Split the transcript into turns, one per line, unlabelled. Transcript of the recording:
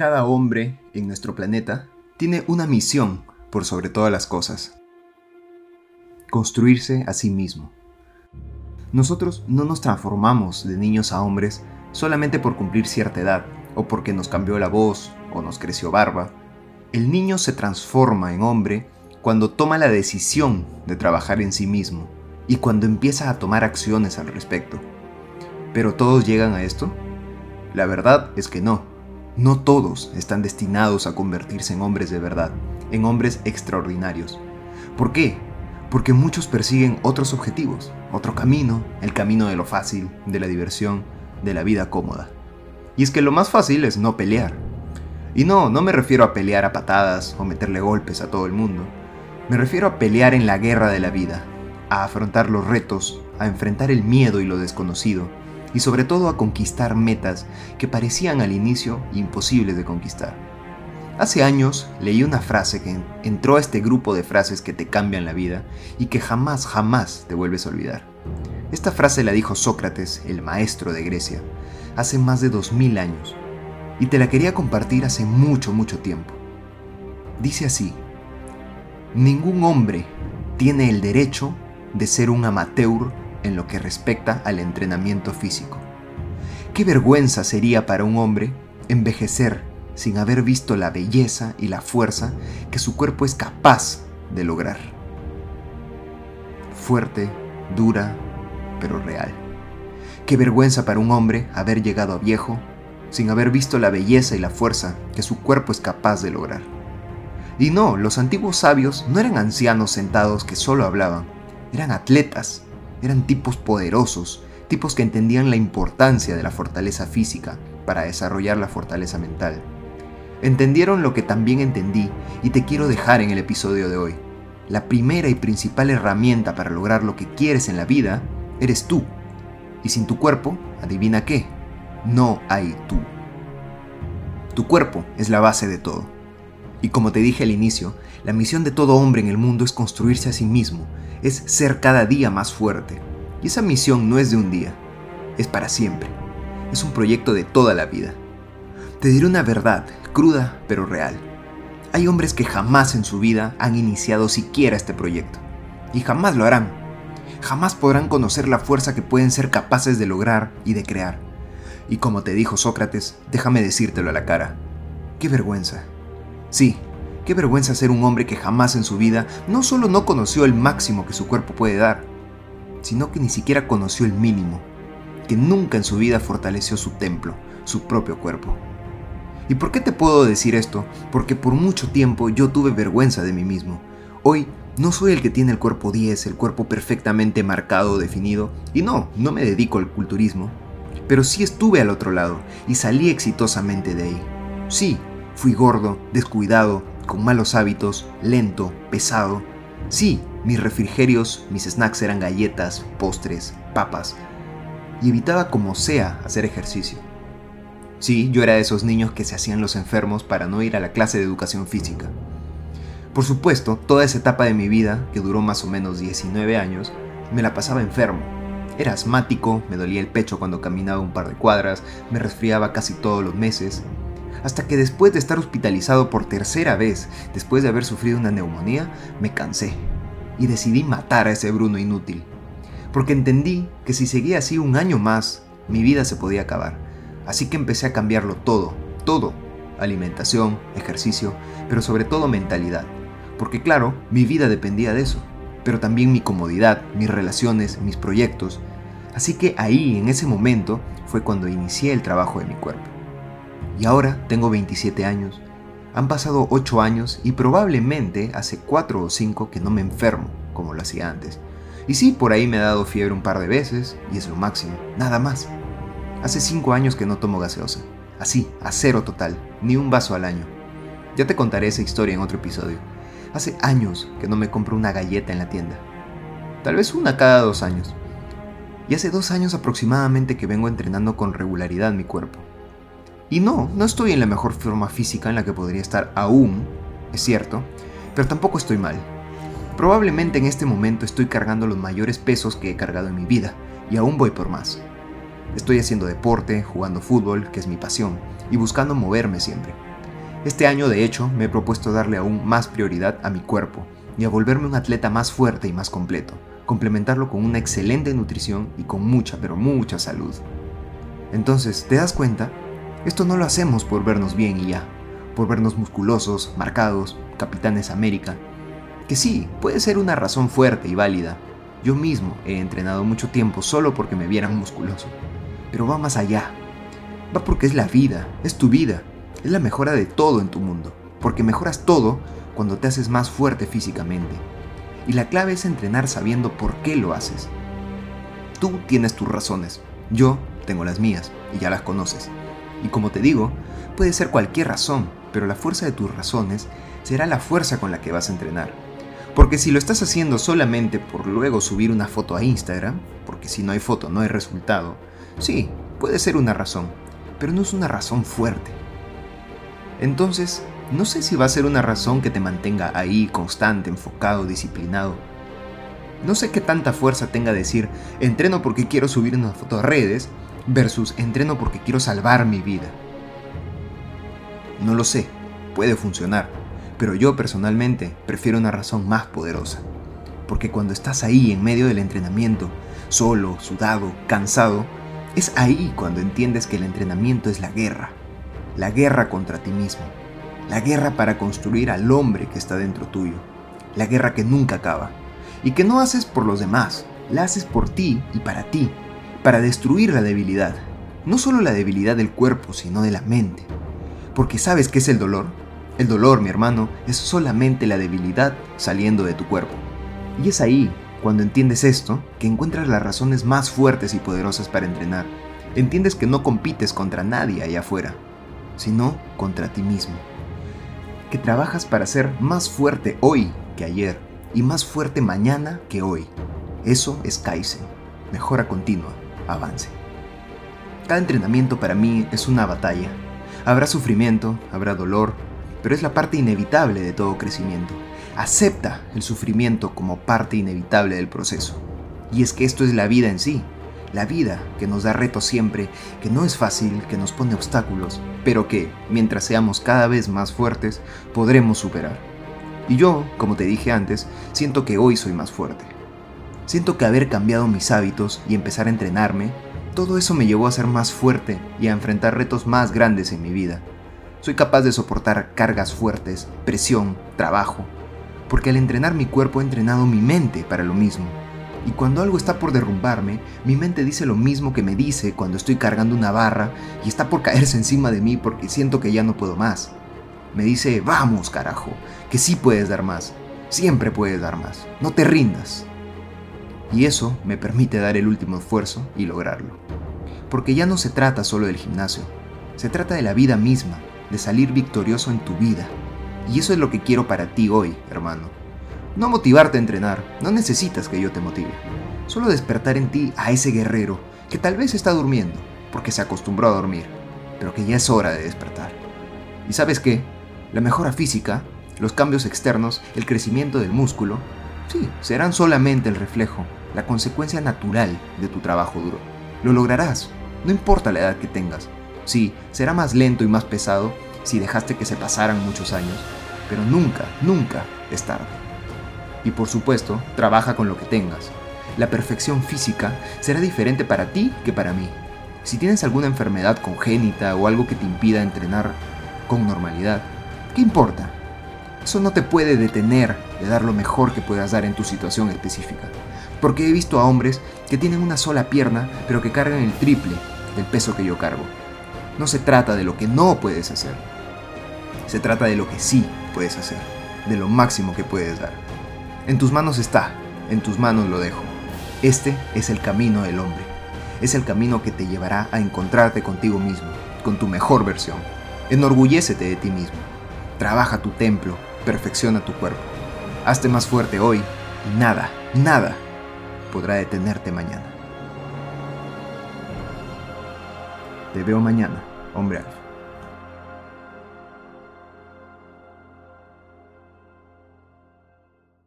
Cada hombre en nuestro planeta tiene una misión por sobre todas las cosas. Construirse a sí mismo. Nosotros no nos transformamos de niños a hombres solamente por cumplir cierta edad, o porque nos cambió la voz, o nos creció barba. El niño se transforma en hombre cuando toma la decisión de trabajar en sí mismo y cuando empieza a tomar acciones al respecto. ¿Pero todos llegan a esto? La verdad es que no. No todos están destinados a convertirse en hombres de verdad, en hombres extraordinarios. ¿Por qué? Porque muchos persiguen otros objetivos, otro camino, el camino de lo fácil, de la diversión, de la vida cómoda. Y es que lo más fácil es no pelear. Y no, no me refiero a pelear a patadas o meterle golpes a todo el mundo. Me refiero a pelear en la guerra de la vida, a afrontar los retos, a enfrentar el miedo y lo desconocido, y sobre todo a conquistar metas que parecían al inicio imposibles de conquistar. Hace años leí una frase que entró a este grupo de frases que te cambian la vida y que jamás, jamás te vuelves a olvidar. Esta frase la dijo Sócrates, el maestro de Grecia, hace más de 2000 años, y te la quería compartir hace mucho, mucho tiempo. Dice así, ningún hombre tiene el derecho de ser un amateur en lo que respecta al entrenamiento físico. Qué vergüenza sería para un hombre envejecer sin haber visto la belleza y la fuerza que su cuerpo es capaz de lograr. Fuerte, dura, pero real. Qué vergüenza para un hombre haber llegado a viejo sin haber visto la belleza y la fuerza que su cuerpo es capaz de lograr. Y no, los antiguos sabios no eran ancianos sentados que solo hablaban, eran atletas eran tipos poderosos, tipos que entendían la importancia de la fortaleza física para desarrollar la fortaleza mental. Entendieron lo que también entendí y te quiero dejar en el episodio de hoy. La primera y principal herramienta para lograr lo que quieres en la vida eres tú. Y sin tu cuerpo, adivina qué, no hay tú. Tu cuerpo es la base de todo. Y como te dije al inicio, la misión de todo hombre en el mundo es construirse a sí mismo, es ser cada día más fuerte. Y esa misión no es de un día, es para siempre. Es un proyecto de toda la vida. Te diré una verdad, cruda pero real. Hay hombres que jamás en su vida han iniciado siquiera este proyecto. Y jamás lo harán. Jamás podrán conocer la fuerza que pueden ser capaces de lograr y de crear. Y como te dijo Sócrates, déjame decírtelo a la cara. Qué vergüenza. Sí, Qué vergüenza ser un hombre que jamás en su vida no solo no conoció el máximo que su cuerpo puede dar, sino que ni siquiera conoció el mínimo, que nunca en su vida fortaleció su templo, su propio cuerpo. ¿Y por qué te puedo decir esto? Porque por mucho tiempo yo tuve vergüenza de mí mismo. Hoy no soy el que tiene el cuerpo 10, el cuerpo perfectamente marcado, definido, y no, no me dedico al culturismo, pero sí estuve al otro lado y salí exitosamente de ahí. Sí, fui gordo, descuidado, con malos hábitos, lento, pesado. Sí, mis refrigerios, mis snacks eran galletas, postres, papas. Y evitaba como sea hacer ejercicio. Sí, yo era de esos niños que se hacían los enfermos para no ir a la clase de educación física. Por supuesto, toda esa etapa de mi vida, que duró más o menos 19 años, me la pasaba enfermo. Era asmático, me dolía el pecho cuando caminaba un par de cuadras, me resfriaba casi todos los meses, hasta que después de estar hospitalizado por tercera vez, después de haber sufrido una neumonía, me cansé y decidí matar a ese Bruno inútil. Porque entendí que si seguía así un año más, mi vida se podía acabar. Así que empecé a cambiarlo todo, todo. Alimentación, ejercicio, pero sobre todo mentalidad. Porque claro, mi vida dependía de eso. Pero también mi comodidad, mis relaciones, mis proyectos. Así que ahí, en ese momento, fue cuando inicié el trabajo de mi cuerpo. Y ahora tengo 27 años. Han pasado 8 años y probablemente hace 4 o 5 que no me enfermo como lo hacía antes. Y sí, por ahí me ha dado fiebre un par de veces y es lo máximo, nada más. Hace 5 años que no tomo gaseosa. Así, a cero total, ni un vaso al año. Ya te contaré esa historia en otro episodio. Hace años que no me compro una galleta en la tienda. Tal vez una cada dos años. Y hace dos años aproximadamente que vengo entrenando con regularidad mi cuerpo. Y no, no estoy en la mejor forma física en la que podría estar aún, es cierto, pero tampoco estoy mal. Probablemente en este momento estoy cargando los mayores pesos que he cargado en mi vida, y aún voy por más. Estoy haciendo deporte, jugando fútbol, que es mi pasión, y buscando moverme siempre. Este año, de hecho, me he propuesto darle aún más prioridad a mi cuerpo y a volverme un atleta más fuerte y más completo, complementarlo con una excelente nutrición y con mucha, pero mucha salud. Entonces, ¿te das cuenta? Esto no lo hacemos por vernos bien y ya, por vernos musculosos, marcados, capitanes América, que sí, puede ser una razón fuerte y válida. Yo mismo he entrenado mucho tiempo solo porque me vieran musculoso, pero va más allá. Va porque es la vida, es tu vida, es la mejora de todo en tu mundo, porque mejoras todo cuando te haces más fuerte físicamente. Y la clave es entrenar sabiendo por qué lo haces. Tú tienes tus razones, yo tengo las mías y ya las conoces. Y como te digo, puede ser cualquier razón, pero la fuerza de tus razones será la fuerza con la que vas a entrenar. Porque si lo estás haciendo solamente por luego subir una foto a Instagram, porque si no hay foto no hay resultado, sí, puede ser una razón, pero no es una razón fuerte. Entonces, no sé si va a ser una razón que te mantenga ahí constante, enfocado, disciplinado. No sé qué tanta fuerza tenga decir entreno porque quiero subir una foto a redes versus entreno porque quiero salvar mi vida. No lo sé, puede funcionar, pero yo personalmente prefiero una razón más poderosa. Porque cuando estás ahí en medio del entrenamiento, solo, sudado, cansado, es ahí cuando entiendes que el entrenamiento es la guerra. La guerra contra ti mismo. La guerra para construir al hombre que está dentro tuyo. La guerra que nunca acaba. Y que no haces por los demás, la haces por ti y para ti. Para destruir la debilidad. No solo la debilidad del cuerpo, sino de la mente. Porque sabes qué es el dolor. El dolor, mi hermano, es solamente la debilidad saliendo de tu cuerpo. Y es ahí, cuando entiendes esto, que encuentras las razones más fuertes y poderosas para entrenar. Entiendes que no compites contra nadie allá afuera, sino contra ti mismo. Que trabajas para ser más fuerte hoy que ayer y más fuerte mañana que hoy. Eso es Kaizen, mejora continua, avance. Cada entrenamiento para mí es una batalla. Habrá sufrimiento, habrá dolor, pero es la parte inevitable de todo crecimiento. Acepta el sufrimiento como parte inevitable del proceso. Y es que esto es la vida en sí. La vida que nos da retos siempre, que no es fácil, que nos pone obstáculos, pero que, mientras seamos cada vez más fuertes, podremos superar. Y yo, como te dije antes, siento que hoy soy más fuerte. Siento que haber cambiado mis hábitos y empezar a entrenarme, todo eso me llevó a ser más fuerte y a enfrentar retos más grandes en mi vida. Soy capaz de soportar cargas fuertes, presión, trabajo, porque al entrenar mi cuerpo he entrenado mi mente para lo mismo. Y cuando algo está por derrumbarme, mi mente dice lo mismo que me dice cuando estoy cargando una barra y está por caerse encima de mí porque siento que ya no puedo más. Me dice, vamos carajo, que sí puedes dar más, siempre puedes dar más, no te rindas. Y eso me permite dar el último esfuerzo y lograrlo. Porque ya no se trata solo del gimnasio, se trata de la vida misma, de salir victorioso en tu vida. Y eso es lo que quiero para ti hoy, hermano. No motivarte a entrenar, no necesitas que yo te motive. Solo despertar en ti a ese guerrero que tal vez está durmiendo, porque se acostumbró a dormir, pero que ya es hora de despertar. ¿Y sabes qué? La mejora física, los cambios externos, el crecimiento del músculo, sí, serán solamente el reflejo, la consecuencia natural de tu trabajo duro. Lo lograrás, no importa la edad que tengas. Sí, será más lento y más pesado si dejaste que se pasaran muchos años, pero nunca, nunca es tarde. Y por supuesto, trabaja con lo que tengas. La perfección física será diferente para ti que para mí. Si tienes alguna enfermedad congénita o algo que te impida entrenar con normalidad, ¿qué importa? Eso no te puede detener de dar lo mejor que puedas dar en tu situación específica. Porque he visto a hombres que tienen una sola pierna, pero que cargan el triple del peso que yo cargo. No se trata de lo que no puedes hacer. Se trata de lo que sí puedes hacer, de lo máximo que puedes dar. En tus manos está, en tus manos lo dejo. Este es el camino del hombre. Es el camino que te llevará a encontrarte contigo mismo, con tu mejor versión. Enorgullécete de ti mismo. Trabaja tu templo, perfecciona tu cuerpo. Hazte más fuerte hoy y nada, nada podrá detenerte mañana. Te veo mañana, hombre alfa.